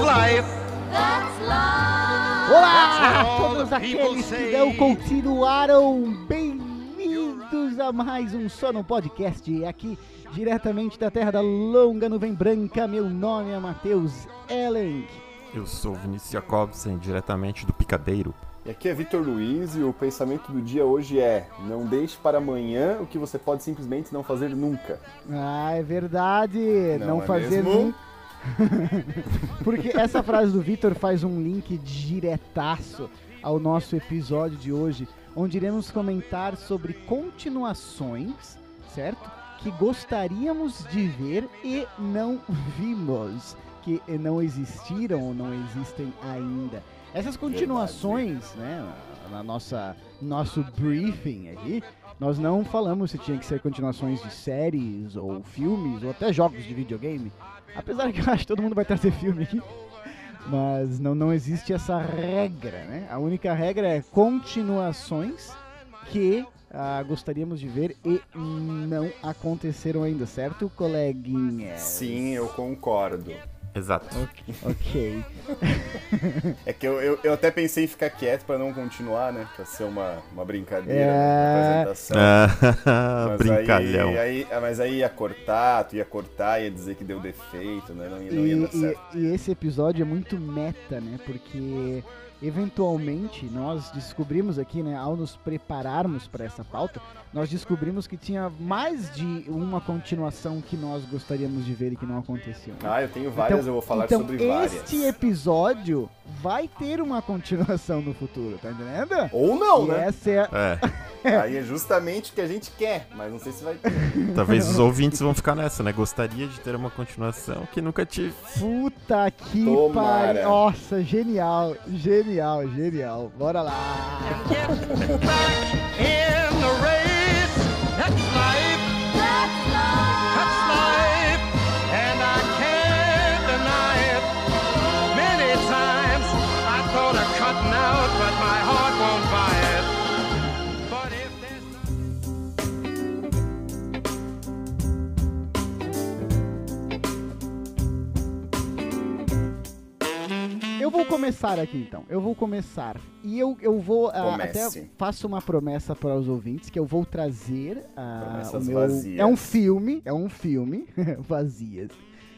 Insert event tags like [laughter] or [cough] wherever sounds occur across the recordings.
life. Olá a todos aqueles que não continuaram. Bem-vindos a mais um Sono Podcast. Aqui, diretamente da terra da longa nuvem branca. Meu nome é Matheus Ellen. Eu sou Vinícius Jacobsen, diretamente do Picadeiro. E aqui é Vitor Luiz e o pensamento do dia hoje é: não deixe para amanhã o que você pode simplesmente não fazer nunca. Ah, é verdade. Não, Não é fazer mesmo? nunca. [laughs] Porque essa frase do Vitor faz um link diretaço ao nosso episódio de hoje, onde iremos comentar sobre continuações, certo? Que gostaríamos de ver e não vimos, que não existiram ou não existem ainda. Essas continuações, né, na nossa nosso briefing aqui, nós não falamos se tinha que ser continuações de séries ou filmes ou até jogos de videogame. Apesar que eu acho que todo mundo vai trazer filme aqui. Mas não, não existe essa regra, né? A única regra é continuações que ah, gostaríamos de ver e não aconteceram ainda, certo, coleguinha? Sim, eu concordo. Exato. Ok. [laughs] É que eu, eu, eu até pensei em ficar quieto para não continuar, né? Pra ser uma, uma brincadeira, É. né? uma apresentação. Ah, [laughs] Mas Brincalhão. Aí, aí, ah, mas aí ia cortar, tu ia cortar, ia dizer que deu defeito, né? Não ia, não ia E, dar certo. e- e esse episódio é muito meta, né? Porque eventualmente nós descobrimos aqui, né, ao nos prepararmos para essa pauta, nós descobrimos que tinha mais de uma continuação que nós gostaríamos de ver e que não aconteceu. né? Ah, eu tenho várias, Então- eu vou falar então, sobre várias. este episódio vai ter uma continuação no futuro, tá entendendo? Ou não, e né? essa é a... É, [laughs] Aí é justamente o que a gente quer, mas não sei se vai ter. talvez os ouvintes vão ficar nessa, né? Gostaria de ter uma continuação que nunca tive. Puta que pariu. Nossa, genial, genial, genial. Bora lá. Get back in the race. That's life. That's life. Começar aqui então. Eu vou começar. E eu, eu vou Comece. até faço uma promessa para os ouvintes que eu vou trazer ah, o meu vazias. é um filme, é um filme [laughs] vazias.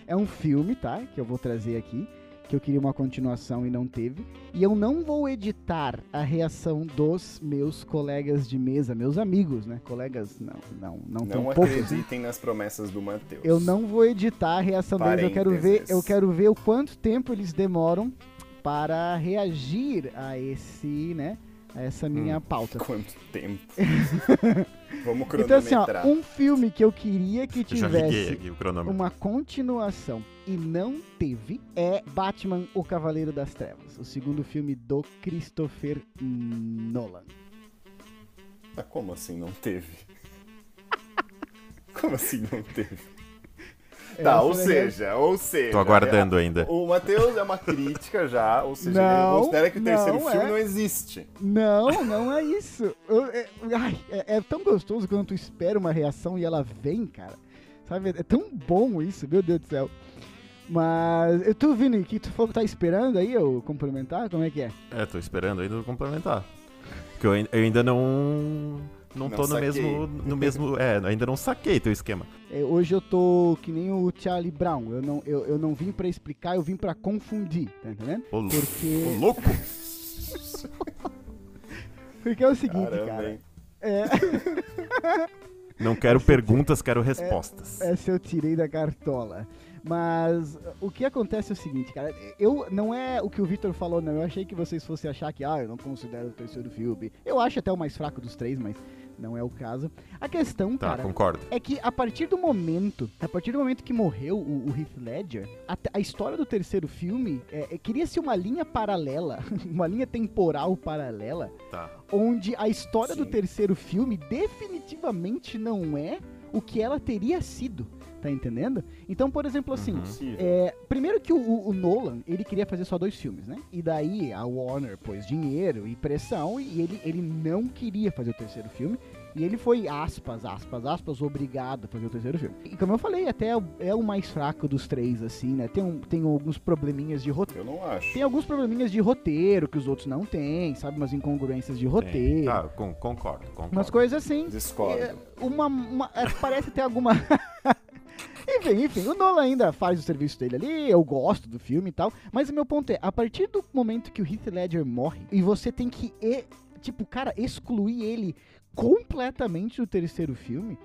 É um filme, tá? Que eu vou trazer aqui, que eu queria uma continuação e não teve. E eu não vou editar a reação dos meus colegas de mesa, meus amigos, né? Colegas não, não, não Não poucos. acreditem nas promessas do Matheus. Eu não vou editar a reação deles, eu quero ver, Parênteses. eu quero ver o quanto tempo eles demoram para reagir a esse, né, a essa minha pauta. [laughs] Quanto tempo? [laughs] Vamos Então assim, ó, cronometrar. um filme que eu queria que tivesse uma continuação e não teve é Batman: O Cavaleiro das Trevas, o segundo filme do Christopher Nolan. Mas como assim não teve? [laughs] Como assim não teve? Tá, ou é seja, ou seja. Tô aguardando é- ainda. O Matheus é uma crítica já, ou seja, Não, ele considera que o terceiro não filme é. não existe. Não, não é isso. Eu- é, ai, é- é tão gostoso quando tu espera uma reação e ela vem, cara. Sabe? É tão bom isso, meu Deus do céu. Mas, eu tu, Vini, que tu falou que tá esperando aí eu complementar? Como é que é? É, tô esperando ainda complementar. Porque eu, eu ainda não. Não, Não tô no mesmo. No mesmo. É, ainda não saquei teu esquema. É, hoje eu tô que nem o Charlie Brown. Eu não, eu, eu não vim pra explicar, eu vim pra confundir, tá entendendo? Ô, Porque, ô, louco! [laughs] porque é o seguinte, Caramba, cara. hein? É, [laughs] Não quero perguntas, quero respostas. essa eu tirei da cartola. Mas o que acontece é o seguinte, cara. Eu não é o que o Victor falou, não. Eu achei que vocês fossem achar que, ah, eu não considero o terceiro filme. Eu acho até o mais fraco dos três, mas não é o caso. A questão, Tá, cara, concordo. é que a partir do momento, a partir do momento que morreu o, o Heath Ledger, a, a história do terceiro filme é, é, cria-se uma linha paralela, [laughs] uma linha temporal paralela, Tá. onde a história do Sim. terceiro filme definitivamente não é o que ela teria sido, tá entendendo? Então, por exemplo, assim, Uhum. É, primeiro que o, o- Nolan, ele queria fazer só dois filmes, né? E daí a Warner pôs dinheiro e pressão e ele, ele não queria fazer o terceiro filme. E ele foi, aspas, aspas, aspas, obrigado a fazer o terceiro filme. E como eu falei, até é o- mais fraco dos três, assim, né? Tem, um, tem alguns probleminhas de roteiro. Eu não acho. Tem alguns probleminhas de roteiro que os outros não têm, sabe? Umas incongruências de roteiro. Ah, con- concordo, concordo. Umas coisas assim. Discordo. É, uma, uma- é, parece ter alguma. [laughs] enfim, enfim, o Nolan ainda faz o serviço dele ali, eu gosto do filme e tal. Mas o meu ponto é, a partir do momento que o Heath Ledger morre, e você tem que, e- tipo, cara, excluir ele completamente do terceiro filme,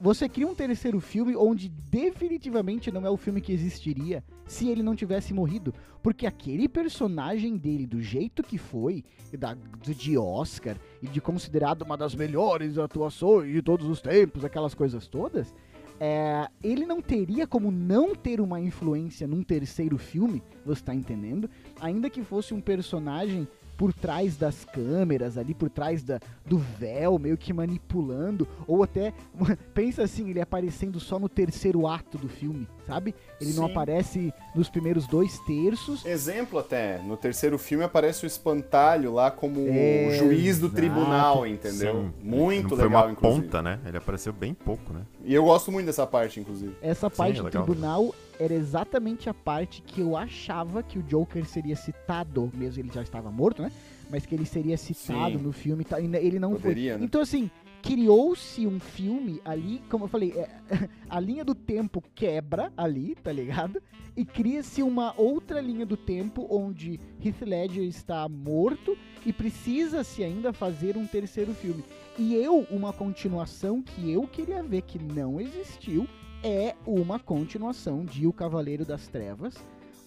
você cria um terceiro filme onde definitivamente não é o filme que existiria se ele não tivesse morrido. Porque aquele personagem dele, do jeito que foi, da, de Oscar, e de considerado uma das melhores atuações de todos os tempos, aquelas coisas todas, é, ele não teria como não ter uma influência num terceiro filme, você tá entendendo? Ainda que fosse um personagem por trás das câmeras, ali por trás da, do véu, meio que manipulando, ou até, [laughs] pensa assim, ele aparecendo só no terceiro ato do filme, sabe? Ele não Sim. aparece nos primeiros dois terços. Exemplo até, no terceiro filme aparece o espantalho lá como Exato. juiz do tribunal, entendeu? Sim. Muito Não foi legal, uma inclusive. ponta, né? Ele apareceu bem pouco, né? E eu gosto muito dessa parte, inclusive. Essa Sim, parte é do tribunal era exatamente a parte que eu achava que o Joker seria citado, mesmo ele já estava morto, né? Mas que ele seria citado Sim. no filme, ele não Poderia, foi. né? Então assim, criou-se um filme ali, como eu falei, é, [laughs] a linha do tempo quebra ali, tá ligado? E cria-se uma outra linha do tempo onde Heath Ledger está morto e precisa-se ainda fazer um terceiro filme. E eu, uma continuação que eu queria ver que não existiu, é uma continuação de O Cavaleiro das Trevas,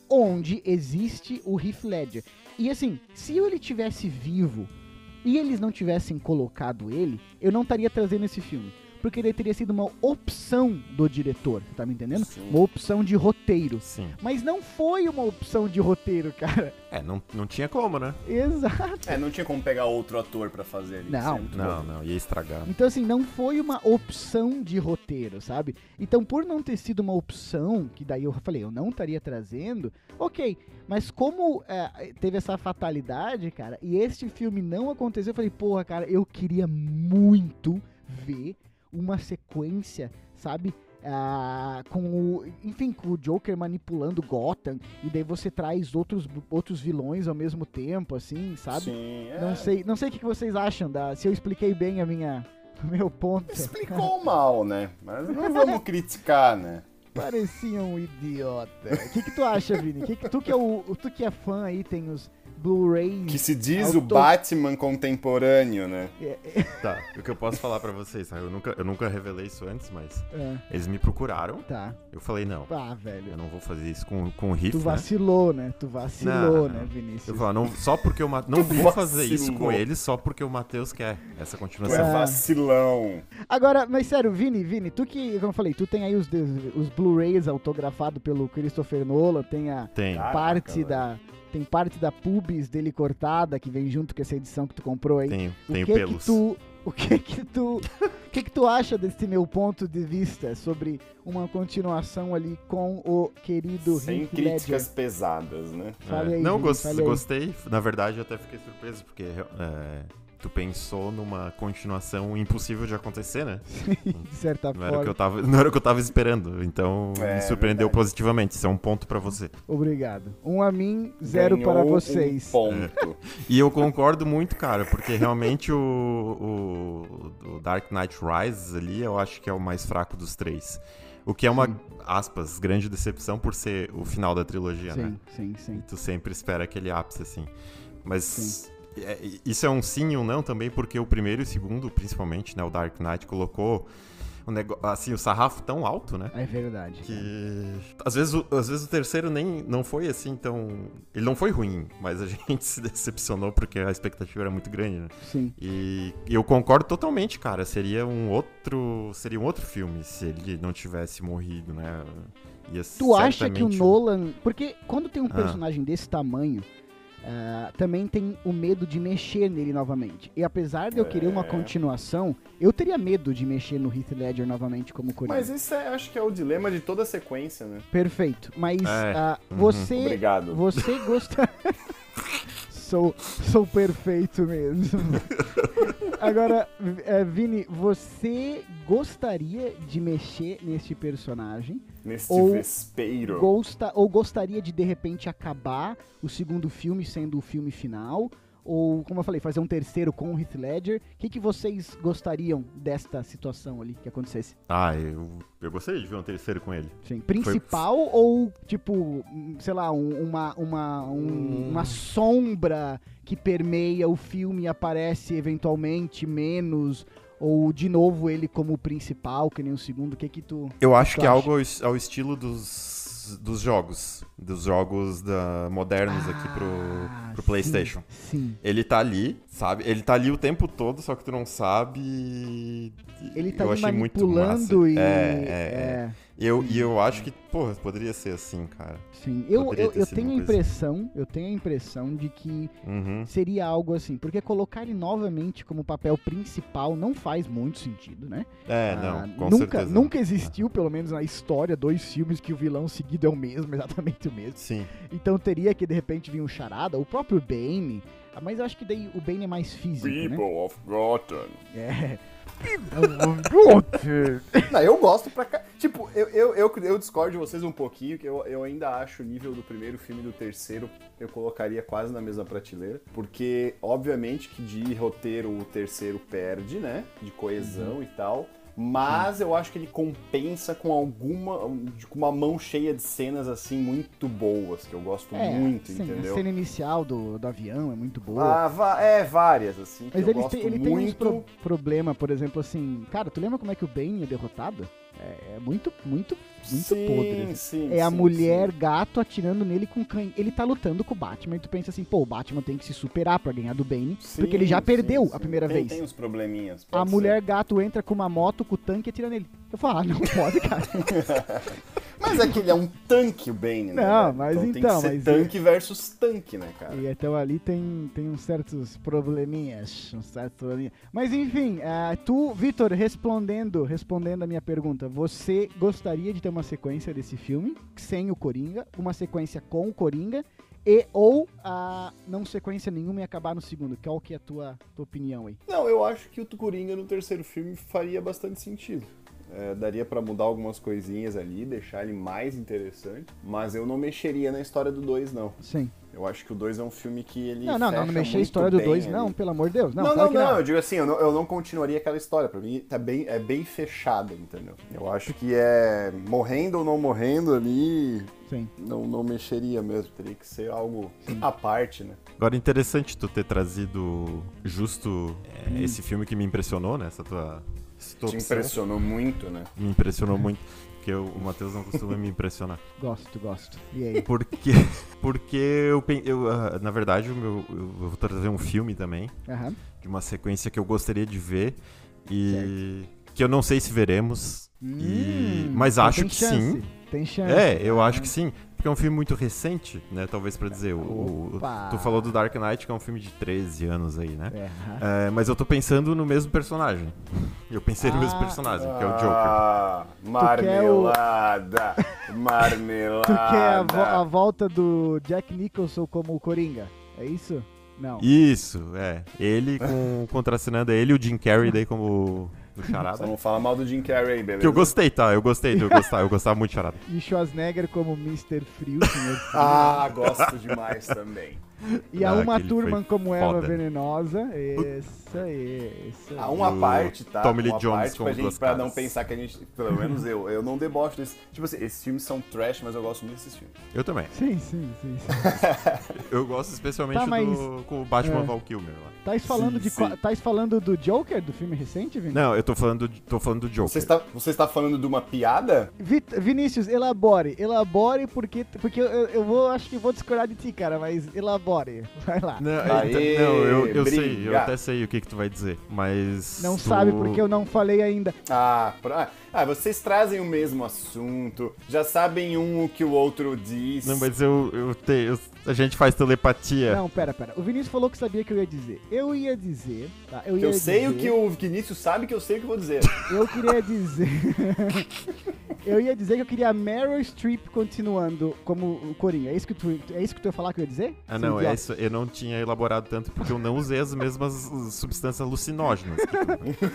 onde existe o Heath Ledger. E assim, se ele tivesse vivo e eles não tivessem colocado ele, eu não estaria trazendo esse filme. Porque ele teria sido uma opção do diretor, tá me entendendo? Sim. Uma opção de roteiro. Sim. Mas não foi uma opção de roteiro, [laughs] cara. É, não, não tinha como, né? Exato. É, não tinha como pegar outro ator pra fazer ali. Não. Não, bom. não, ia estragar. Então, assim, não foi uma opção de roteiro, sabe? Então, por não ter sido uma opção, que daí eu falei, eu não estaria trazendo, ok. Mas como é, teve essa fatalidade, cara, e este filme não aconteceu, eu falei, porra, cara, eu queria muito ver uma sequência, sabe? Ah, com o, enfim, com o Joker manipulando Gotham, e daí você traz outros, outros vilões ao mesmo tempo, assim, sabe? Sim, é. Não sei, não sei o que vocês acham da, se eu expliquei bem a minha, [laughs] o meu ponto. Explicou mal, né? Mas não vamos criticar, né? Parecia um idiota. O que que tu acha, Vini? Que que, tu que é o, tu que é fã aí tem os Blu-rays. Que se diz o Auto- Batman contemporâneo, né? Tá, o que eu posso falar pra vocês, tá? Eu nunca, eu nunca revelei isso antes, mas Ah, eles me procuraram. tá. Eu falei, não, Ah, eu velho. não vou fazer isso com, com o Riff, Tu né? vacilou, né? Tu vacilou, Não, né. Vinícius? Eu falo, não, só porque eu ma- não Tu vou fazer isso com vacilou. ele, só porque o Matheus quer essa Tu continuação. é vacilão. Agora, mas sério, Vini, Vini, tu que, como eu falei, tu tem aí os, os Blu-rays autografados pelo Christopher Nolan, tem a Tem. Caraca, parte velho. Tem parte da pubis dele cortada que vem junto com essa edição que tu comprou aí. Tenho, o tenho que pelos. que tu o que que tu o que que tu acha desse meu ponto de vista sobre uma continuação ali com o querido Sem Heath críticas Ledger? pesadas, né? É. aí, não, Vini, gos- fale aí. gostei. Na verdade, eu até fiquei surpreso, porque é, tu pensou numa continuação impossível de acontecer, né? de certa Não era, o que forma. eu tava, não era o que eu tava esperando. Então, É, me surpreendeu verdade. positivamente. Isso é um ponto pra você. Obrigado. Um a mim, zero Ganhou para um vocês. ponto. [laughs] E eu concordo muito, cara, porque realmente o, o, o Dark Knight Rises ali, eu acho que é o mais fraco dos três. O que é uma, Sim. aspas, grande decepção por ser o final da trilogia, né? Sim, sim, sim. E tu sempre espera aquele ápice, assim. Mas é, isso é um sim e um não também, porque o primeiro e o segundo, principalmente, né? O Dark Knight colocou o nego... assim, o sarrafo tão alto, né? É verdade. Que às vezes, o, às vezes o terceiro nem não foi assim tão. Ele não foi ruim, mas a [laughs] gente se decepcionou porque a expectativa era muito grande, né? Sim. E eu concordo totalmente, cara. Seria um outro. Seria um outro filme se ele não tivesse morrido, né? Ia Tu acha que o Nolan. Porque quando tem um Ah. personagem desse tamanho, ah, também tem o medo de mexer nele novamente. E apesar de eu querer uma É. continuação, eu teria medo de mexer no Heath Ledger novamente como Coringa. Mas isso é, acho que é o dilema de toda a sequência, né? Perfeito. Mas É. Uhum. você. Obrigado. Você gosta. [laughs] sou, sou perfeito mesmo. [laughs] Agora, é, Vini, você gostaria de mexer neste personagem? Neste Ou- vespeiro. Gosta, ou gostaria de, de repente, acabar o segundo filme sendo o filme final? Ou, como eu falei, fazer um terceiro com o Heath Ledger? O que, que vocês gostariam desta situação ali que acontecesse? Ah, eu, eu gostaria de ver um terceiro com ele. Sim, principal ou, tipo, sei lá, um- uma, uma, um- Hum. uma sombra que permeia o filme e aparece eventualmente menos? Ou, de novo, ele como principal, que nem o segundo? O que que tu... Eu acho que é algo ao, ao estilo dos, dos jogos. Dos jogos da, modernos aqui pro, Ah, pro sim, PlayStation. Sim. Ele tá ali, sabe? Ele tá ali o tempo todo, só que tu não sabe. Ele tá eu achei muito massa. e... É, é, é. é. Eu, e eu acho que, porra, poderia ser assim, cara. Sim, eu, eu, eu tenho a impressão, eu tenho a impressão de que Uhum. seria algo assim, porque colocar ele novamente como papel principal não faz muito sentido, né? É, Ah, não, com nunca, certeza. nunca existiu, pelo menos na história, dois filmes que o vilão seguido é o mesmo, [laughs] exatamente mesmo. Sim. Então teria que de repente vir um charada, o próprio Bane, mas eu acho que daí o Bane é mais físico, né? People of Gotham. É. [laughs] Não, eu gosto pra cá. Tipo, eu, eu, eu, eu discordo de vocês um pouquinho, que eu, eu ainda acho o nível do primeiro filme e do terceiro eu colocaria quase na mesma prateleira. Porque, obviamente, que de roteiro o terceiro perde, né? De coesão e tal. Mas eu acho que ele compensa com alguma. com uma mão cheia de cenas assim muito boas, que eu gosto É, muito, sim, a entendeu? cena inicial do, do avião é muito boa. Ah, é, várias, assim. Mas eu ele, gosto tem, ele tem uns muito. pro, problema, por exemplo, assim, cara, tu lembra como é que o Bane é derrotado? É, é muito, muito, muito sim, podre. assim. Sim, É a sim, mulher sim. gato atirando nele com can... Ele tá lutando com o Batman e tu pensa assim, pô, o Batman tem que se superar pra ganhar do Bane, porque ele já perdeu a primeira Tem- vez. Tem uns probleminhas. A ser. mulher gato entra com uma moto, com o tanque e atira nele. Eu falo, ah, não pode, cara. [laughs] Mas é que ele é um tanque, o Bane, né? Não, mas tem então, que ser mas- tanque versus tanque, né, cara? E então ali tem, tem uns certos probleminhas, uns certos probleminhas. Mas enfim, ah, tu, Vitor, respondendo, respondendo a minha pergunta, você gostaria de ter uma sequência desse filme sem o Coringa, uma sequência com o Coringa e ou ah, não sequência nenhuma e acabar no segundo? Qual que é a tua, tua opinião aí? Não, eu acho que o Coringa no terceiro filme faria bastante sentido. É, daria pra mudar algumas coisinhas ali, deixar ele mais interessante, mas eu não mexeria na história do 2, não. Sim. Eu acho que o 2 é um filme que ele. Não, não, não, fecha não mexer a história do bem 2, ali. não, pelo amor de Deus. Não, Não, claro não, que não, eu digo assim, eu não, eu não continuaria aquela história. Pra mim, tá bem, é bem fechada, entendeu? Eu acho que é morrendo ou não morrendo ali, Sim. não, não mexeria mesmo. Teria que ser algo à parte, né? Agora, interessante tu ter trazido justo é, Hum. esse filme que me impressionou, né? Essa tua Te opção. impressionou muito, né? Me impressionou muito. Porque eu- o Matheus não costuma me impressionar. [laughs] Gosto, gosto. E aí? Porque, porque eu, eu ah, na verdade, o meu, eu vou trazer um filme também, Aham. de uma sequência que eu gostaria de ver e que eu não sei se veremos. E- mas então acho que chance, sim. Tem chance. É, eu Ah. acho que sim. Porque é um filme muito recente, né? Talvez pra dizer. O, o- tu falou do Dark Knight, que é um filme de 13 anos aí, né? É. É, mas eu tô pensando no mesmo personagem. Eu pensei no mesmo Ah. personagem, que é o Joker. Ah, marmelada, marmelada. [laughs] Tu quer a, vo- a volta do Jack Nicholson como o Coringa? É isso? Não. Isso, é. Ele com contracenando ele e o Jim Carrey daí como o Só charada. não fala mal do Jim Carrey, beleza? Que eu gostei, tá? Eu gostei, eu gostava, eu gostava muito de charada. E Schwarzenegger como Mr. Frio, senhor. Ah, gosto demais também. e a Ah, Uma Turman como Eva. Venenosa. Isso aí, isso aí. Ah, uma O parte, tá? Tommy Lee uma Jones parte pra, gente, pra não pensar que a gente, pelo menos eu, eu não debocho desse. Tipo assim, esses filmes são trash, mas eu gosto muito desses filmes. Eu também. Sim, sim, sim. sim. [laughs] Eu gosto especialmente Tá, mas- do com o Batman É. Val Kilmer lá. Tais falando, Sim, de, sim. tais falando do Joker, do filme recente, Vinícius? Não, eu tô falando, tô falando do Joker. Você está, você está falando de uma piada? Vit- Vinícius, elabore. Elabore porque, porque eu, eu vou, acho que vou discordar de ti, cara, mas elabore. Vai lá. Não, Aê, então- não, eu, eu sei, eu até sei o que que tu vai dizer, mas... Não tu- sabe porque eu não falei ainda. Ah, pra- ah, vocês trazem o mesmo assunto, já sabem um o que o outro diz. Não, mas eu, eu, te, eu- a gente faz telepatia. Não, pera, pera. O Vinícius falou que sabia que eu ia dizer. Eu ia dizer, tá? Eu, ia eu sei o dizer- que o Vinícius sabe que eu sei o que eu vou dizer. [laughs] Eu queria dizer [laughs] Eu ia dizer que eu queria a Meryl Streep continuando como o Coringa. É isso que tu, é isso que tu ia falar que eu ia dizer? Ah, Seu não, é isso. Eu não tinha elaborado tanto porque eu não usei as mesmas substâncias alucinógenas. que [laughs] tu-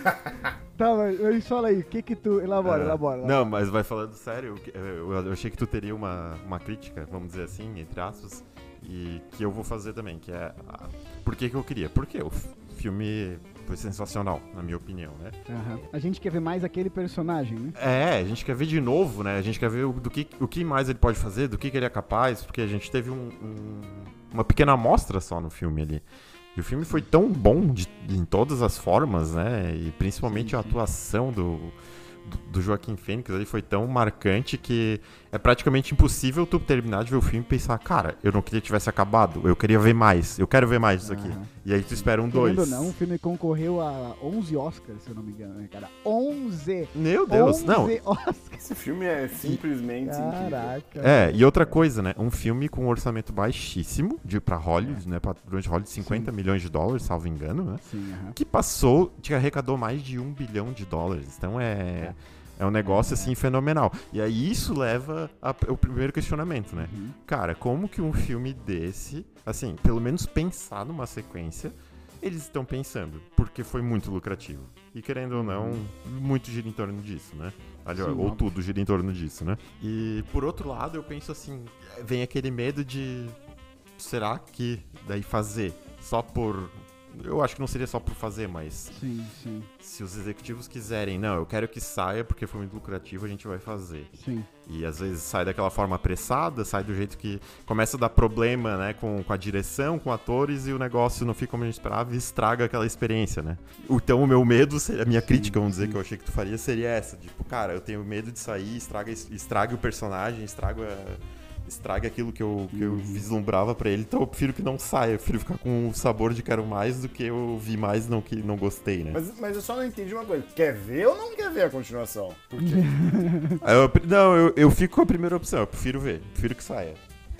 Tá, mas, mas fala aí, o que que tu... Elabora, Ah, elabora. elabora. Não, mas vai falando sério. Eu, eu achei que tu teria uma, uma crítica, vamos dizer assim, entre aspas, e que eu vou fazer também, que é. a- Por que, que eu queria? Porque o filme foi sensacional, na minha opinião, né? Aham. A gente quer ver mais aquele personagem, né? É, a gente quer ver de novo, né? A gente quer ver o, do que, o que mais ele pode fazer, do que, que ele é capaz, porque a gente teve um- um- uma pequena amostra só no filme ali. E o filme foi tão bom de- em todas as formas, né? E principalmente Sim, a sim. atuação do, do, do Joaquim Fênix ali foi tão marcante que é praticamente impossível tu terminar de ver o filme e pensar, cara, eu não queria que tivesse acabado, eu queria ver mais, eu quero ver mais disso aqui. Aham. E aí tu espera um Querendo dois. não, o filme concorreu a 11 Oscars, se eu não me engano, né, cara? 11! Meu Deus, 11 não. Oscars! Esse filme é simplesmente incrível. Caraca. É, e outra coisa, né? Um filme com um orçamento baixíssimo de, pra Hollywood, né? Pra, durante Hollywood, 50 milhões de dólares, salvo engano, né? Sim, aham. Que passou, que arrecadou mais de um bilhão de dólares. Então é. É um negócio assim fenomenal. E aí isso leva ao primeiro questionamento, né? Uhum. Cara, como que um filme desse, assim, pelo menos pensar numa sequência, eles estão pensando? Porque foi muito lucrativo. E querendo ou não, muito gira em torno disso, né? Ali, Sim, ou óbvio. tudo gira em torno disso, né? E por outro lado, eu penso assim, vem aquele medo de será que daí fazer só por eu acho que não seria só por fazer, mas Sim, sim, se os executivos quiserem, não, eu quero que saia porque foi muito lucrativo, a gente vai fazer. sim. E às vezes sai daquela forma apressada, sai do jeito que começa a dar problema, né, com, com a direção, com atores, e o negócio não fica como a gente esperava e estraga aquela experiência, né? Então o meu medo, seria- a minha crítica, vamos dizer, que eu achei que tu faria, seria essa. Tipo, cara, eu tenho medo de sair, estraga, estraga o personagem, estraga, estraga aquilo que eu, que eu vislumbrava pra ele, então eu prefiro que não saia, eu prefiro ficar com o sabor de quero mais do que eu vi mais não que não gostei, né? Mas, mas eu só não entendi uma coisa. Quer ver ou não quer ver a continuação? Por quê? [laughs] Eu- não, eu, eu fico com a primeira opção, eu prefiro ver, prefiro que saia.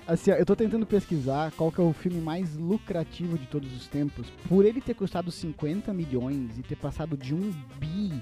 Assim, ó, eu tô tentando pesquisar qual que é o filme mais lucrativo de todos os tempos. Por ele ter custado 50 milhões e ter passado de um bi,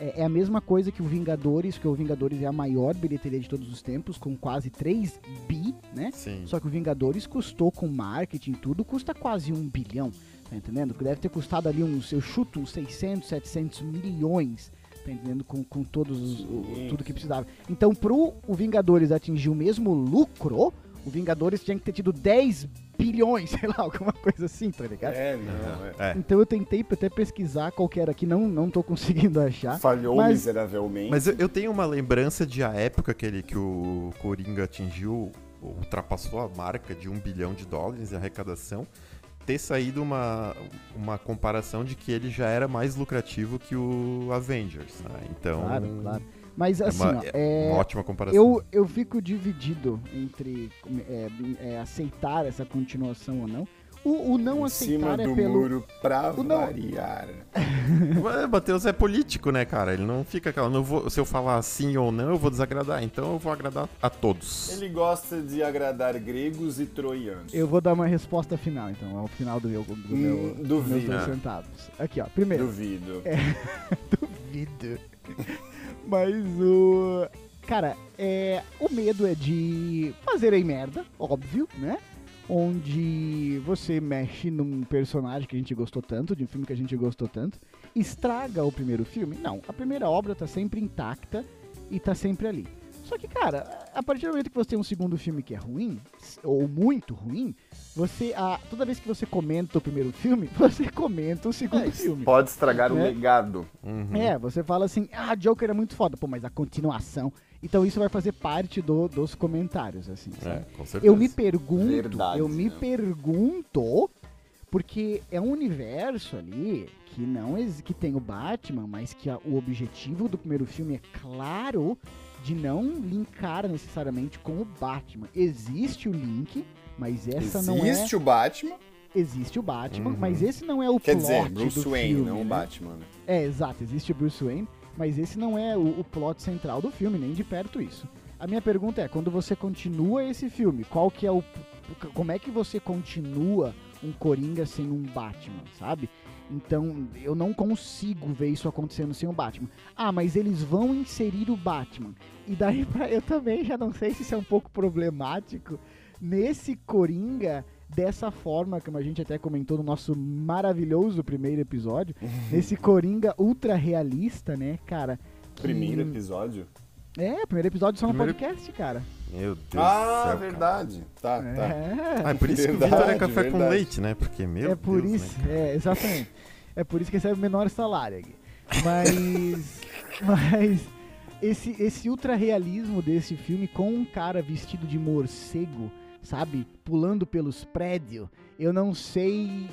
é, é a mesma coisa que o Vingadores, que o Vingadores é a maior bilheteria de todos os tempos, com quase 3 bi, né? Sim. Só que o Vingadores custou com marketing tudo, custa quase um bilhão, tá entendendo? Deve ter custado ali uns, eu chuto, uns 600, 700 milhões, tá entendendo? Com, com todos os, o- tudo que precisava. Então, pro o Vingadores atingir o mesmo lucro, o Vingadores tinha que ter tido 10 bilhões, [laughs] sei lá, alguma coisa assim, tá ligado? É, não. É. É. Então eu tentei até pesquisar qual que era aqui, não, não tô [laughs] conseguindo achar. Falhou Mas- miseravelmente. Mas eu, eu tenho uma lembrança de a época que, ele, que o Coringa atingiu, ultrapassou a marca de um bilhão de dólares em arrecadação, ter saído uma, uma comparação de que ele já era mais lucrativo que o Avengers, né? Então, Claro, claro. Mas é assim, uma, ó, é é, uma ótima comparação. Eu, eu fico dividido entre é, é, aceitar essa continuação ou não. O, o não em cima aceitar é do pelo. muro pra O não- [laughs] É, variar. Mas Matheus é político, né, cara? Ele não fica aquela. Não vou, se eu falar sim ou não, eu vou desagradar. Então eu vou agradar a todos. Ele gosta de agradar gregos e troianos. Eu vou dar uma resposta final, então, ao final do meu, do meu Hum, dos duvido. meus dois centavos. Aqui, ó. Primeiro, Duvido. [laughs] duvido. Mas o. Cara, é, o medo é de fazerem merda, óbvio, né? Onde você mexe num personagem que a gente gostou tanto, de um filme que a gente gostou tanto, estraga o primeiro filme. Não, a primeira obra tá sempre intacta e tá sempre ali. Só que, cara, a partir do momento que você tem um segundo filme que é ruim, ou muito ruim, você. A, toda vez que você comenta o primeiro filme, [laughs] você comenta o segundo filme. Pode estragar o Né? legado. Uhum. É, você fala assim, ah, Joker é muito foda, pô, mas a continuação. Então isso vai fazer parte do- dos comentários, assim. É, sabe? com certeza. Eu me pergunto, Verdade, eu me né? pergunto, porque é um universo ali que não que tem o Batman, mas que a- o objetivo do primeiro filme é claro de não linkar necessariamente com o Batman. Existe o link, mas essa não é Existe o Batman, existe o Batman, Uhum. mas esse não é o quer plot dizer, do Bruce Wayne, filme, não o né? Batman. né? É, exato, existe o Bruce Wayne, mas esse não é o, o plot central do filme, nem de perto isso. A minha pergunta é, quando você continua esse filme, qual que é o como é que você continua um Coringa sem um Batman, sabe? Então, eu não consigo ver isso acontecendo sem o Batman. Ah, mas eles vão inserir o Batman. E daí [laughs] pra, eu também já não sei se isso é um pouco problemático nesse Coringa dessa forma, como a gente até comentou no nosso maravilhoso primeiro episódio, [laughs] nesse Coringa ultra realista, né, cara? que- Primeiro episódio? É, primeiro episódio só no Primeiro- podcast, cara. Meu Deus do Ah, céu. cara. verdade. Tá, tá. É. Ah, é por isso que o Verdade, Vitor é café com verdade. leite, né? Porque, meu é por Deus, isso, né, é, exatamente. É por isso que recebe o menor salário aqui. Mas, [laughs] mas esse, esse ultra realismo desse filme com um cara vestido de morcego, sabe, pulando pelos prédios, eu não sei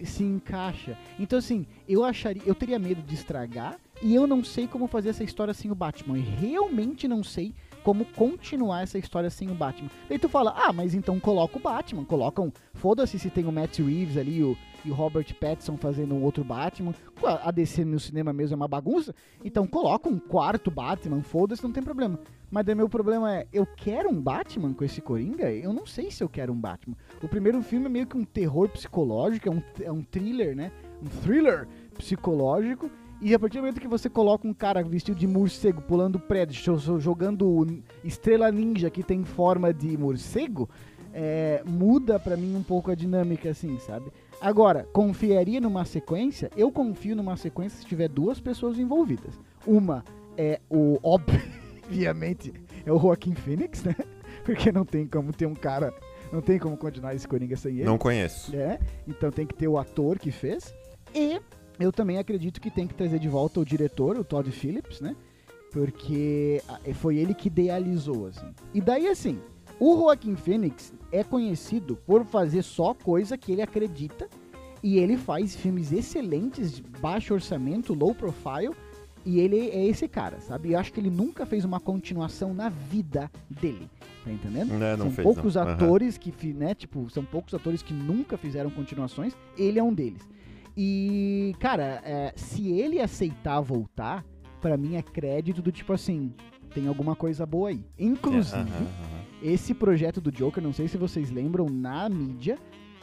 eh, se encaixa. Então assim, eu acharia, eu teria medo de estragar e eu não sei como fazer essa história sem o Batman. Eu realmente não sei como continuar essa história sem o Batman. Daí tu fala, ah, mas então coloca o Batman, colocam, foda-se se tem o Matt Reeves ali o, e o Robert Pattinson fazendo um outro Batman. A DC no cinema mesmo é uma bagunça, então coloca um quarto Batman, foda-se, não tem problema. Mas daí meu problema é, eu quero um Batman com esse Coringa? Eu não sei se eu quero um Batman. O primeiro filme é meio que um terror psicológico, é um, é um thriller, né? Um thriller psicológico. E a partir do momento que você coloca um cara vestido de morcego pulando prédio, jo- jo- jogando estrela ninja que tem forma de morcego, é, muda pra mim um pouco a dinâmica, assim, sabe? Agora, confiaria numa sequência? Eu confio numa sequência se tiver duas pessoas envolvidas. Uma é o, [laughs] obviamente, é o Joaquim Phoenix, né? [laughs] Porque não tem como ter um cara, não tem como continuar esse Coringa sem ele. Não conheço. É, então tem que ter o ator que fez. E eu também acredito que tem que trazer de volta o diretor, o Todd Phillips, né? Porque ah, foi ele que idealizou, assim. E daí, assim, o Joaquim Phoenix é conhecido por fazer só coisa que ele acredita. E ele faz filmes excelentes, de baixo orçamento, low profile. E ele é esse cara, sabe? Eu acho que ele nunca fez uma continuação na vida dele. Tá entendendo? É, não são fez, poucos não. Atores que, fi- né, tipo, são poucos atores que nunca fizeram continuações. Ele é um deles. E, cara, é, se ele aceitar voltar, pra mim é crédito do tipo assim, tem alguma coisa boa aí. Inclusive, É, aham, aham. esse projeto do Joker, não sei se vocês lembram, na mídia,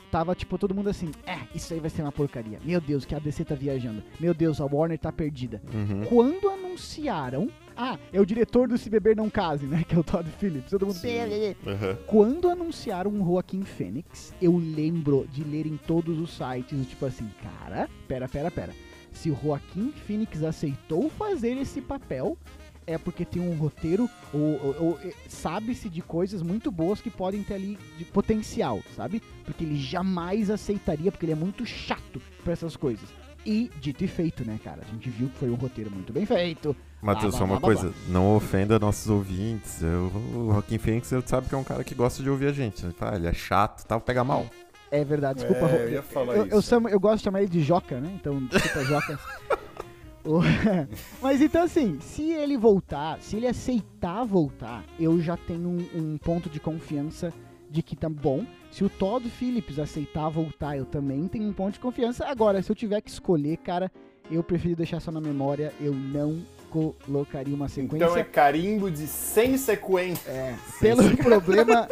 tava tipo todo mundo assim, é, isso aí vai ser uma porcaria. Meu Deus, que a DC tá viajando. Meu Deus, a Warner tá perdida. Uhum. Quando anunciaram, ah, é o diretor do Se Beber Não Case, né, [laughs] que é o Todd Phillips. Todo mundo, Sim. Aham. quando anunciaram o Joaquim Fênix, eu lembro de ler em todos os sites, tipo assim, cara, pera, pera, pera. Se o Joaquim Phoenix aceitou fazer esse papel, é porque tem um roteiro, ou, ou- ou, sabe-se de coisas muito boas que podem ter ali de potencial, sabe? Porque ele jamais aceitaria, porque ele é muito chato pra essas coisas. E, dito e feito, né, cara? A gente viu que foi um roteiro muito bem feito. Matheus, só uma coisa, não ofenda nossos ouvintes. Eu, o Joaquim Phoenix, eu sabe que é um cara que gosta de ouvir a gente. Ele fala, "Ah, ele é chato e tal, pega mal. É verdade, desculpa. É, eu ia falar eu, eu isso. chamo- eu gosto de chamar ele de Joca, né? Então, desculpa, Joca. [laughs] [laughs] Mas então, assim, se ele voltar, se ele aceitar voltar, eu já tenho um, um ponto de confiança de que tá bom. Se o Todd Phillips aceitar voltar, eu também tenho um ponto de confiança. Agora, se eu tiver que escolher, cara, eu prefiro deixar só na memória. Eu não colocaria uma sequência. Então é carimbo de sem sequência. É, pelo problema,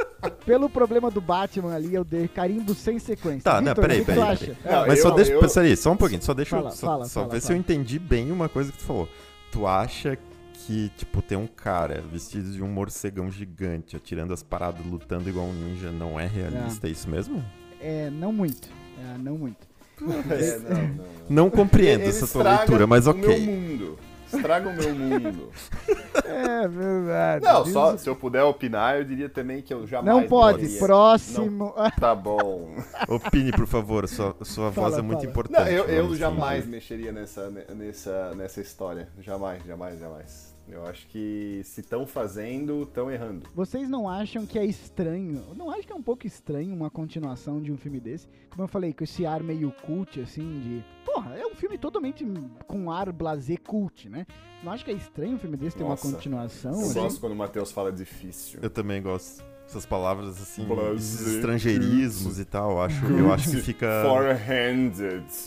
pelo problema do Batman ali, eu dei carimbo sem sequência. Tá, não, Vitor, peraí, o que tu peraí, acha? peraí. Não, Mas só eu- deixa, eu- peraí, só um pouquinho, só deixa Fala, eu só, fala, só fala, ver se eu entendi bem uma coisa que tu falou. Tu acha que, tipo, tem um cara vestido de um morcegão gigante, atirando as paradas, lutando igual um ninja, não é realista, é isso mesmo? É, não muito. É, não muito. [laughs] É, não, não, não. Não compreendo Ele essa tua leitura, mas ok. Estraga o meu mundo. [laughs] É verdade. Não, Diz- só se eu puder opinar, eu diria também que eu jamais. Não pode. Próximo. [laughs] Tá bom. Opine, por favor, sua, sua Fala, voz é muito fala. importante. Não, eu, eu jamais mexeria nessa, nessa, nessa história. Jamais, jamais, jamais. Eu acho que se estão fazendo, estão errando. Vocês não acham que é estranho? Não acho que é um pouco estranho uma continuação de um filme desse? Como eu falei, com esse ar meio cult, assim, de. Porra, é um filme totalmente com ar blazer cult, né? Não acho que é estranho um filme desse ter Nossa, uma continuação? Eu assim? gosto quando o Matheus fala difícil. Eu também gosto. Essas palavras assim, esses estrangeirismos e tal, eu acho, eu acho que [laughs] fica.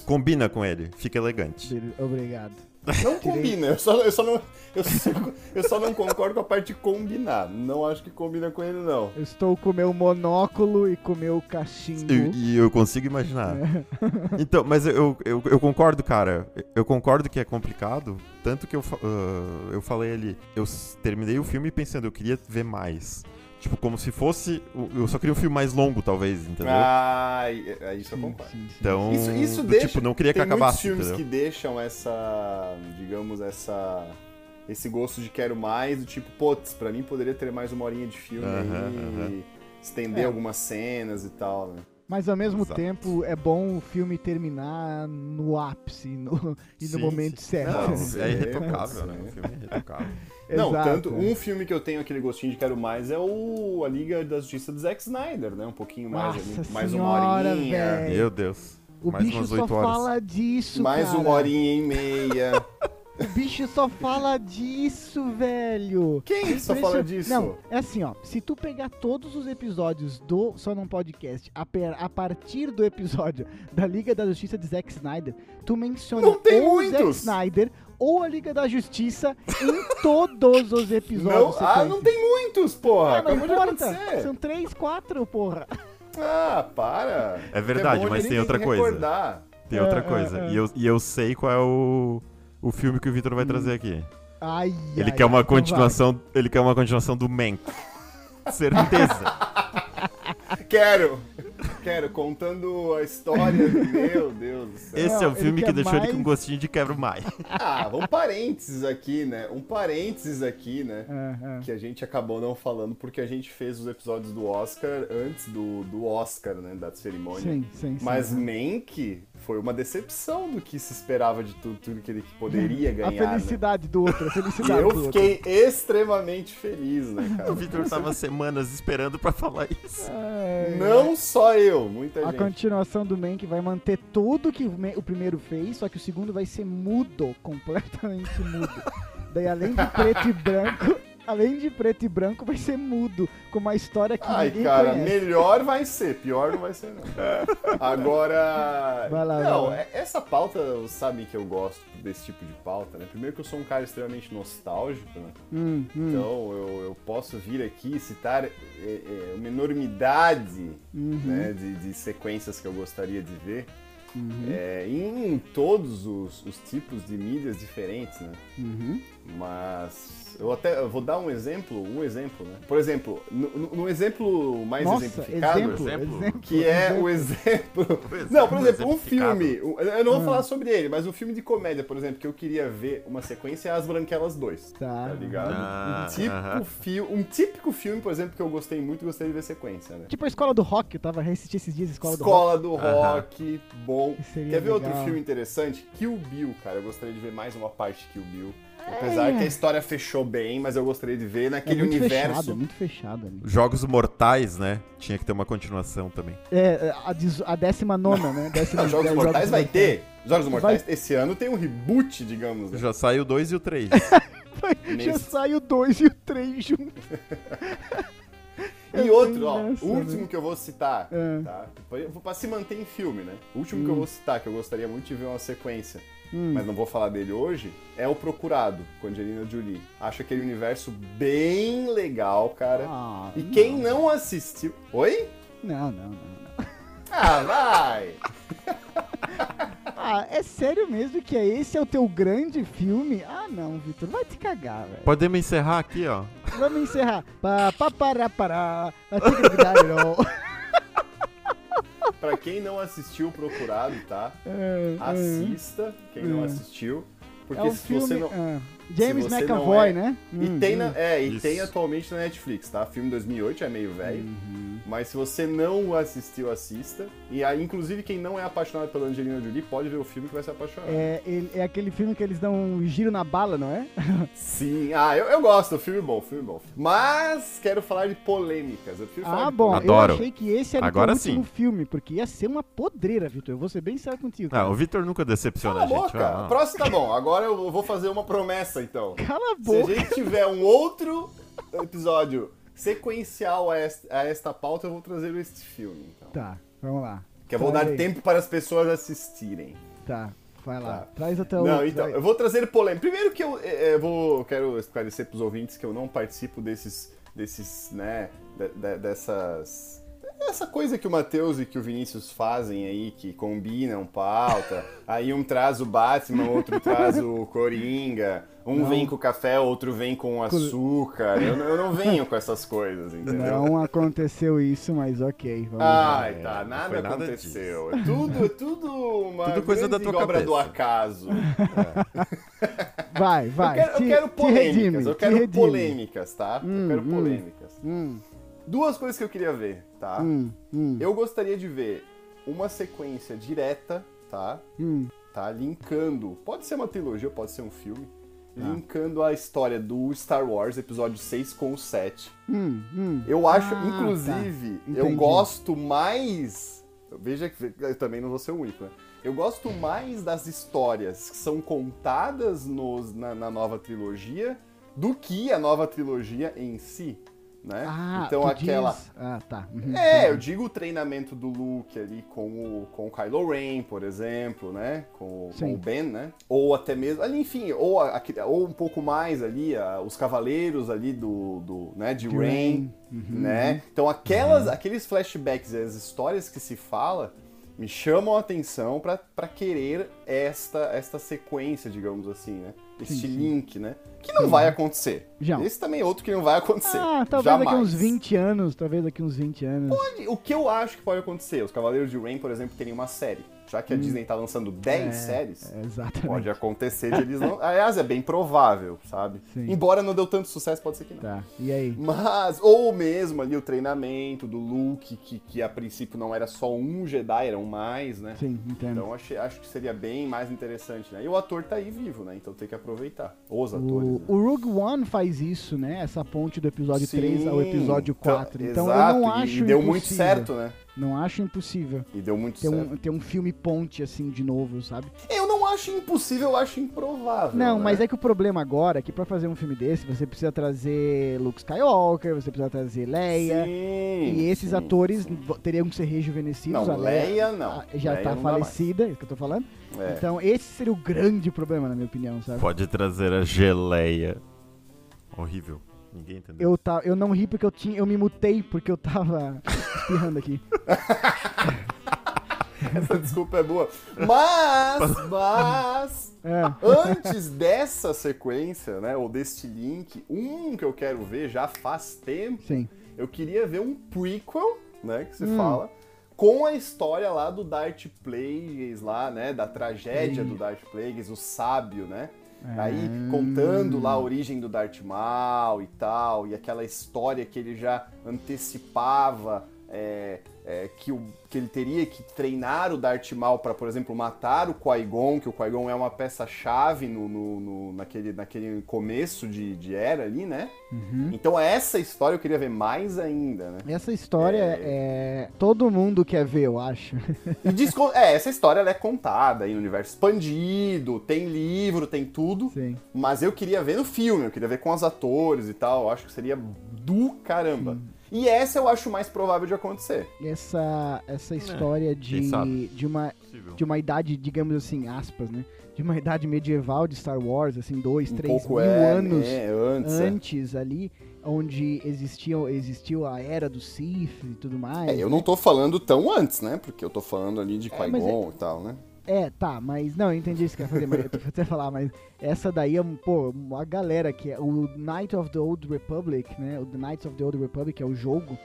Combina com ele, fica elegante. Obrigado. Não combina, eu só, eu só não. Eu só, eu só não concordo com a parte de combinar. Não acho que combina com ele, não. Eu estou com meu monóculo e com meu cachimbo. E, e eu consigo imaginar. [laughs] Então, mas eu, eu, eu concordo, cara. Eu concordo que é complicado. Tanto que eu, ah, eu falei ali. Eu terminei o filme pensando, eu queria ver mais. Tipo, como se fosse. o- Eu só queria um filme mais longo, talvez, entendeu? Ah, é isso eu Sim, concordo. sim, sim. Então, Isso, isso do deixa. tipo, não queria que tem muitos acabasse, filmes entendeu? que deixam essa, digamos, essa esse gosto de quero mais, do tipo, putz, pra mim poderia ter mais uma horinha de filme Aham, aí, aham. estender É. algumas cenas e tal, né? Mas ao mesmo Exato. tempo é bom o filme terminar no ápice no- e no Sim, momento sim. certo. Não, é irretocável, né? O filme é irretocável. [laughs] Não, Exato, tanto é. um filme que eu tenho aquele gostinho de quero mais é o A Liga da Justiça do Zack Snyder, né? Um pouquinho mais, Nossa ali, mais senhora, uma horinha. velho. Meu Deus. O mais bicho umas só oito horas. fala disso, Mais cara. uma horinha e meia. [laughs] O bicho só fala disso, velho. Quem só fala disso? Não, é assim, ó. Se tu pegar todos os episódios do Só Não Podcast a, per- a partir do episódio da Liga da Justiça de Zack Snyder, tu menciona Não tem ou o Zack. Snyder ou a Liga da Justiça em todos os Não, episódios. ah, não tem muitos, porra. Ah, não importa. São três, quatro, porra. Ah, para. É verdade, bom mas tem outra coisa. recordar. Tem É, outra é, coisa. é. E, eu, e eu sei qual é o, o filme que o Victor vai trazer aqui. Ai, Ele ai, quer uma ai, continuação. Ele quer uma continuação do Mank. Certeza. [laughs] Quero. Quero, contando a história. [laughs] Meu Deus do céu. Esse é o filme que deixou ele com mais- gostinho de quebra mais. [laughs] Ah, um parênteses aqui, né? Um parênteses aqui, né? vai. É, é. Que a gente acabou não falando porque a gente fez os episódios do Oscar antes do, do Oscar, né? Da cerimônia. Sim, sim, sim. Mas Mank foi uma decepção do que se esperava de tudo, tudo que ele poderia [laughs] a ganhar. né? felicidade do outro, a E [laughs] felicidade eu do outro. fiquei extremamente feliz, né, cara? O Victor tava semanas esperando pra falar isso. Ai, Não só eu, muita A gente. continuação do Mank vai manter tudo que o primeiro fez, só que o segundo vai ser mudo, completamente mudo. [laughs] Daí além de preto e branco, além de preto e branco, vai ser mudo, com uma história que Ai, ninguém cara, conhece. melhor vai ser, pior não vai ser, não. [laughs] Agora. Vai lá, não, vai lá. é- essa pauta, sabem que eu gosto desse tipo de pauta, né? Primeiro que eu sou um cara extremamente nostálgico, né? Hum, hum, Então eu, eu posso vir aqui citar é, é, uma enormidade uhum, né, de, de sequências que eu gostaria de ver. uhum, é, em todos os, os tipos de mídias diferentes, né? uhum. Mas eu até eu vou dar um exemplo, um exemplo, né? Por exemplo, no, no- no exemplo mais Nossa, exemplificado, exemplo, exemplo, exemplo, que é o [laughs] exemplo. Não, por exemplo, um filme. Eu não vou Ah. falar sobre ele, mas um filme de comédia, por exemplo, que eu queria ver uma sequência é As Branquelas 2. Tá. Tá ligado? Ah, um, típico fi- um típico filme, por exemplo, que eu gostei muito e gostaria de ver sequência, né? Tipo a escola do rock, eu tava reassistindo esses dias escola, Escola do Aham. Rock, bom. Quer ver outro legal. filme interessante? Kill Bill, cara. Eu gostaria de ver mais uma parte de Kill Bill. É. Apesar que a história fechou bem, mas eu gostaria de ver rock. É naquele muito universo. fechado, é muito fechado ali. Jogos Mortais, né? Tinha que ter uma continuação também. É, a, a décima nona, né? [laughs] Décima, Jogos dez Mortais vai ter? Jogos Vai- Mortais, esse ano tem um reboot, digamos. né? Já saiu o 2 e o 3. [laughs] Já Nesse- sai o 2 e o 3 juntos. [laughs] E É outro, ó, o último que eu vou citar, É. tá? Pra- Pra se manter em filme, né? O último que eu vou citar, que eu gostaria muito de ver uma sequência, Hum. mas não vou falar dele hoje, é O Procurado, com Angelina Jolie. Acho aquele universo bem legal, cara. Ah, e quem não assistiu... Oi? Não, não, não, não. Ah, vai! [laughs] Ah, é sério mesmo que é esse é o teu grande filme? Ah, não, Vitor, vai te cagar, velho. Podemos encerrar aqui, ó. Vamos encerrar. Pa, pa, [laughs] Pra quem não assistiu Procurado, tá? É, é. Assista, quem não Hum. assistiu. Porque É um se filme. você não... ah, James McAvoy, não é- né? E Hum, tem, na, é, e Isso. tem atualmente na Netflix, tá? Filme 2008, é meio velho. Uhum. Mas se você não assistiu, assista. E aí, inclusive, quem não é apaixonado pela Angelina Jolie pode ver o filme que vai se apaixonar. É, ele- é aquele filme que eles dão um giro na bala, não é? [laughs] Sim, ah, eu, eu gosto, o filme é bom, o filme é bom. Mas quero falar de polêmicas. Eu prefiro falar Ah, de bom, Adoro. eu achei que esse era Agora o último sim. filme, porque ia ser uma podreira, Vitor. Eu vou ser bem sério contigo. Ah, cara. o Victor nunca decepciona Cala a a gente. boca. ó, ó. Próximo tá bom. Agora eu vou fazer uma promessa, então. Cala a Se a boca. gente tiver um outro episódio sequencial a esta, a esta pauta, eu vou trazer este filme, então. Tá, vamos lá. Que eu vou Traz dar aí. tempo para as pessoas assistirem. Tá. vai lá. Tá. Traz até o. Não, então, traz- eu vou trazer polêmica. Primeiro que eu, é, é, eu vou, eu quero esclarecer pros ouvintes que eu não participo desses, desses, né, de- de- dessas... Essa coisa que o Matheus e que o Vinícius fazem aí, que combinam pauta, [laughs] aí um traz o Batman, outro traz o Coringa, um Não. vem com café, outro vem com açúcar. Eu, não- eu não venho com essas coisas, entendeu? Não aconteceu isso, mas ok. Vamos lá. Ai, tá, não nada nada aconteceu. É tudo, é tudo uma Tudo coisa da tua obra do acaso. Vai, vai. eu quero, eu polêmicas, redime, eu quero polêmicas, tá? Hum, eu quero hum. polêmicas. Hum, Duas coisas que eu queria ver, tá? hum, hum, Eu gostaria de ver uma sequência direta, tá? hum. Tá? Linkando. Pode ser uma trilogia, pode ser um filme. Tá. Linkando a história do Star Wars, episódio 6 com o 7. Hum, hum. Eu acho, Ah, inclusive, tá. eu gosto mais. Veja que eu também não vou ser o único, né? Eu gosto mais das histórias que são contadas nos, na, na nova trilogia do que a nova trilogia em si, né? Ah, então aquela. diz- Ah, tá. Uhum. É, eu digo o treinamento do Luke ali com o, com o Kylo Ren, por exemplo, né? Com, o- com o Ben, né? Ou até mesmo, ali, enfim, ou, a- ou um pouco mais ali, a- os cavaleiros ali do, do né, de, Rain, uhum. né? Então aquelas, aqueles flashbacks e as histórias que se fala me chamam a atenção pra pra querer esta, esta sequência, digamos assim, né? Este Sim, sim. link, né? Que não vai acontecer. Já. Esse também é outro que não vai acontecer. Ah, talvez daqui Jamais. uns 20 anos, talvez daqui uns 20 anos. O que eu acho que pode acontecer? Os Cavaleiros de Rain, por exemplo, terem uma série. Já que a Disney tá lançando 10 Hum. É, séries, é, exatamente. pode acontecer de eles não. [laughs] Aliás, é bem provável, sabe? Sim. Embora não deu tanto sucesso, pode ser que não. Tá, e aí? Mas, ou mesmo ali o treinamento do Luke, que, que a princípio não era só um Jedi, eram mais, né? Sim, entendo. Então achei, acho que seria bem mais interessante, né? E o ator tá aí vivo, né? Então tem que aproveitar. Os atores. O, né? o Rogue One faz isso, né? Essa ponte do episódio Sim, 3 ao episódio 4. Então, exato, eu não e- acho E deu muito impossível. certo, né? Não acho impossível E deu muito ter certo. um, ter um filme ponte assim de novo, sabe? Eu não acho impossível, eu acho improvável. Não, né? mas é que o problema agora é que pra fazer um filme desse, você precisa trazer Luke Skywalker, você precisa trazer Leia. Sim, E esses sim. atores vo- teriam que ser rejuvenescidos. Não, a Leia não. a- já Leia tá não falecida, é isso que eu tô falando. É. Então esse seria o grande problema, na minha opinião, sabe? Pode trazer a geleia. Horrível. Ninguém entendeu. Eu, tá, eu não ri porque eu tinha. Eu me mutei porque eu tava [laughs] espirrando aqui. [laughs] Essa desculpa é boa. Mas, mas, [laughs] É. antes dessa sequência, né, ou deste link, um que eu quero ver já faz tempo, Sim. eu queria ver um prequel, né, que se Hum. fala, com a história lá do Darth Plagueis lá, né, da tragédia Sim. do Darth Plagueis, o sábio, né? Aí contando lá a origem do Darth Maul e tal, e aquela história que ele já antecipava é, é, que, o, que ele teria que treinar o Darth Maul para, por exemplo, matar o Qui-Gon, que o Qui-Gon é uma peça-chave no, no- no- naquele, naquele começo de, de era ali, né? Uhum. Então essa história eu queria ver mais ainda, né? Essa história é... Todo mundo quer ver, eu acho. E é, essa história ela é contada aí no universo expandido, tem livro, tem tudo. Sim. Mas eu queria ver no filme, eu queria ver com os atores e tal. Eu acho que seria do caramba. E essa eu acho mais provável de acontecer. Essa, essa história de, quem sabe? de, uma, Possível. de uma idade, digamos assim, aspas, né? De uma idade medieval de Star Wars, assim, dois, Um três mil é, anos né, antes. é. antes ali, onde existiam, existiu a era do Sith e tudo mais. É, eu não tô falando tão antes, né? Porque eu tô falando ali de É, Qui-Gon e tal, né? É, tá, mas não, eu entendi isso que eu ia fazer, mas eu até falar, mas essa daí é, pô, a galera que é o Knight of the Old Republic, né? O The Knights of the Old Republic é o jogo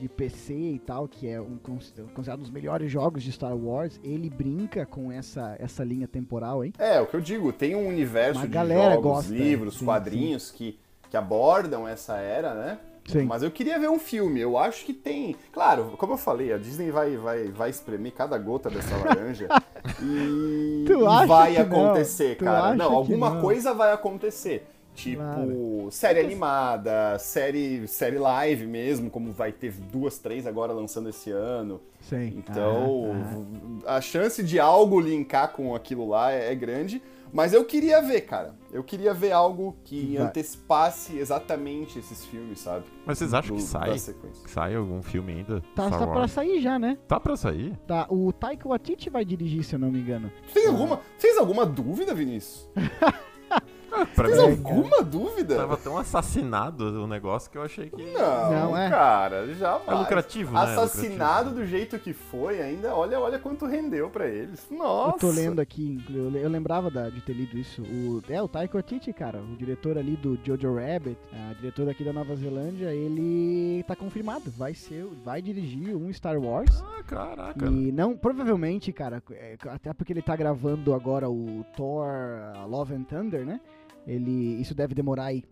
de PC e tal, que é um, cons- considerado um dos melhores jogos de Star Wars, ele brinca com essa, essa linha temporal aí. É, o que eu digo, tem um universo Uma de galera jogos, gosta, livros, sim, quadrinhos Que, que abordam essa era, né? Sim. Mas eu queria ver um filme, eu acho que tem. Claro, como eu falei, a Disney vai, vai, vai espremer cada gota dessa [laughs] laranja e, e vai não? acontecer, Tu cara. Não, alguma não? coisa vai acontecer. Tipo, Claro. série animada, série, série live mesmo, como vai ter duas, três agora lançando esse ano. Sim. Então, Ah, ah. a chance de algo linkar com aquilo lá é, é grande. Mas eu queria ver, cara. Eu queria ver algo que Vai. antecipasse exatamente esses filmes, sabe? Mas vocês acham Do- que sai? Que sai algum filme ainda? Tá, tá pra sair já, né? Tá pra sair? Tá, o Taika Waititi vai dirigir, se eu não me engano. Tu tem alguma, fez alguma dúvida, Vinícius? [laughs] Pra Fez mim, alguma dúvida? tava tão assassinado o negócio que eu achei que... Não, Não, é. cara, já É lucrativo, né? É Assassinado lucrativo. do jeito que foi, ainda, olha, olha quanto rendeu pra eles. Nossa. Eu tô lendo aqui, eu, le- eu lembrava da- de ter lido isso. O, é, o Taika Waititi, cara, o diretor ali do Jojo Rabbit, a diretor aqui da Nova Zelândia, ele tá confirmado, vai ser, vai dirigir um Star Wars. Ah, caraca. E não, provavelmente, cara, é, até porque ele tá gravando agora o Thor Love and Thunder, né? Ele, isso deve demorar aí,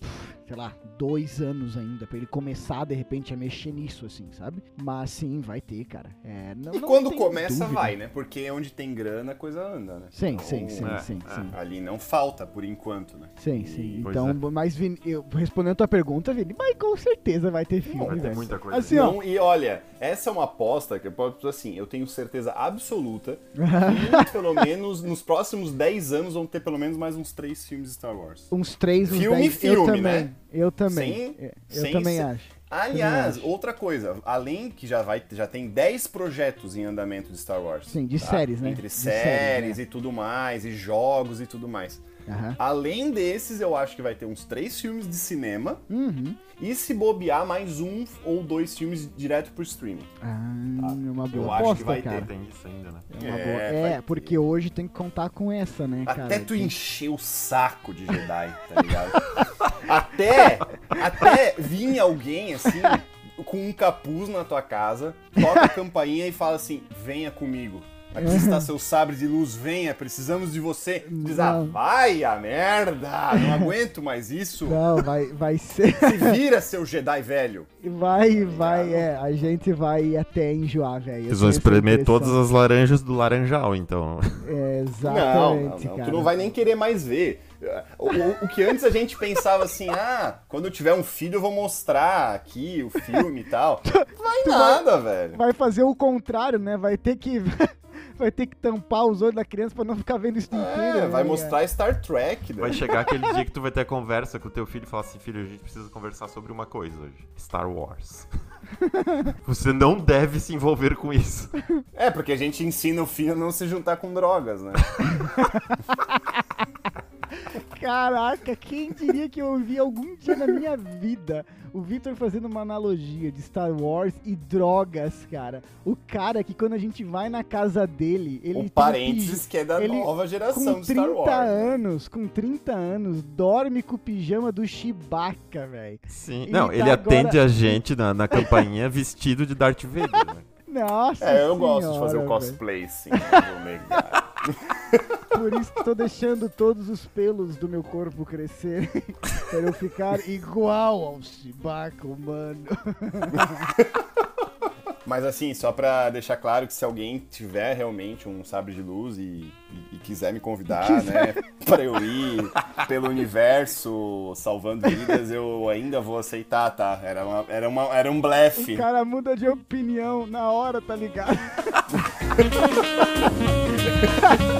sei lá, dois anos ainda pra ele começar de repente a mexer nisso, assim, sabe? Mas sim, vai ter, cara. É, não, E não quando começa, dúvida. vai, né? Porque onde tem grana, a coisa anda, né? Sim, Então, sim, sim, é, sim, é. sim. Ali não falta, por enquanto, né? Sim, E- sim. Então, é. mas Vini, eu, respondendo a tua pergunta, Vini, mas com certeza vai ter filme, Vai ter muita coisa. Assim, ó. Não, e olha, essa é uma aposta que eu posso assim, eu tenho certeza absoluta [laughs] que pelo menos nos próximos 10 anos vão ter pelo menos mais uns três filmes Star Wars. Uns três, uns Filme, dez. filme, também. né? Eu também. Sem- É, eu sem também acho. Aliás, Também acho. outra coisa, além que já vai já tem 10 projetos em andamento de Star Wars. Sim, de tá? séries, né? Entre De séries, séries, né? e tudo mais, e jogos e tudo mais. Aham. Além desses, eu acho que vai ter uns três filmes de cinema Uhum. e se bobear mais um ou dois filmes direto pro streaming. Ah, uma eu boa acho que aposta, vai ter. cara. Tem isso ainda, né? É, uma É, boa. é ter. porque hoje tem que contar com essa, né, cara? Até tu Que- encher o saco de Jedi, tá ligado? [laughs] até, até vir alguém assim, com um capuz na tua casa, toca a campainha e fala assim: venha comigo. Aqui está seu sabre de luz, venha, precisamos de você. Tu Diz, ah, Não. vai a merda, não aguento mais isso. Não, vai, vai [laughs] ser. Se vira, seu Jedi velho. Vai, vai, é. A gente vai até enjoar, velho. Eu Eles vão espremer todas as laranjas do laranjal, então. É, Não, não, exatamente, não, cara. tu não vai nem querer mais ver. O, o- o que antes a gente pensava assim, ah, quando eu tiver um filho eu vou mostrar aqui o filme e tal. [laughs] Vai nada, velho. Vai fazer o contrário, né? Vai ter que. Vai ter que tampar os olhos da criança pra não ficar vendo isso inteiro. É, né, vai mostrar Star Trek. né? Vai chegar aquele dia que tu vai ter a conversa com o teu filho e falar assim, filho, a gente precisa conversar sobre uma coisa hoje. Star Wars. [laughs] Você não deve se envolver com isso. É, porque a gente ensina o filho a não se juntar com drogas, né? [laughs] Caraca, quem diria que eu ouvi algum dia na minha vida o Victor fazendo uma analogia de Star Wars e drogas, cara. O cara que quando a gente vai na casa dele, ele um parênteses pij- que é da ele- nova geração com de Star 30 Wars. né? anos, com 30 anos, dorme com o pijama do Chewbacca, velho. Sim. E Não, tá ele atende agora- a gente na, na campainha [laughs] vestido de Darth Vader, né? Nossa É, eu gosto de fazer o senhora, cosplay, sim, não vou negar. [laughs] Por isso que tô deixando todos os pelos do meu corpo crescer. [laughs] pra eu ficar igual ao Chewbacca, mano. [laughs] Mas assim, só pra deixar claro que se alguém tiver realmente um sabre de luz e, e- e quiser me convidar, né, pra eu ir pelo universo salvando vidas, eu ainda vou aceitar, tá? Era, uma, era, uma, era um blefe. O cara muda de opinião na hora, tá ligado? [laughs]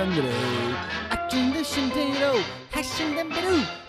stand there. 아침 드신 대로 하신다면